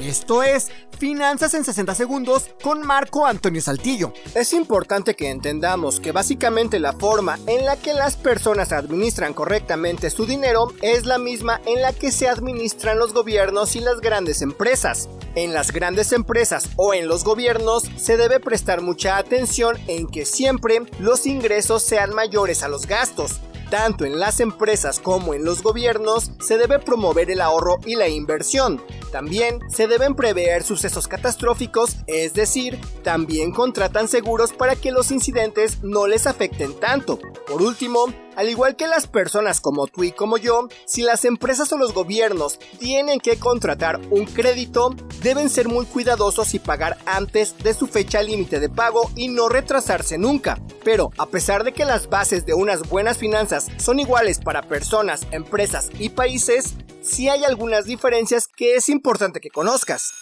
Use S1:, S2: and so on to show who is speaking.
S1: Esto es Finanzas en 60 segundos con Marco Antonio Saltillo.
S2: Es importante que entendamos que básicamente la forma en la que las personas administran correctamente su dinero es la misma en la que se administran los gobiernos y las grandes empresas. En las grandes empresas o en los gobiernos se debe prestar mucha atención en que siempre los ingresos sean mayores a los gastos. Tanto en las empresas como en los gobiernos se debe promover el ahorro y la inversión. También se deben prever sucesos catastróficos, es decir, también contratan seguros para que los incidentes no les afecten tanto. Por último, al igual que las personas como tú y como yo, si las empresas o los gobiernos tienen que contratar un crédito, deben ser muy cuidadosos y pagar antes de su fecha límite de pago y no retrasarse nunca. Pero a pesar de que las bases de unas buenas finanzas son iguales para personas, empresas y países, sí hay algunas diferencias que es importante que conozcas.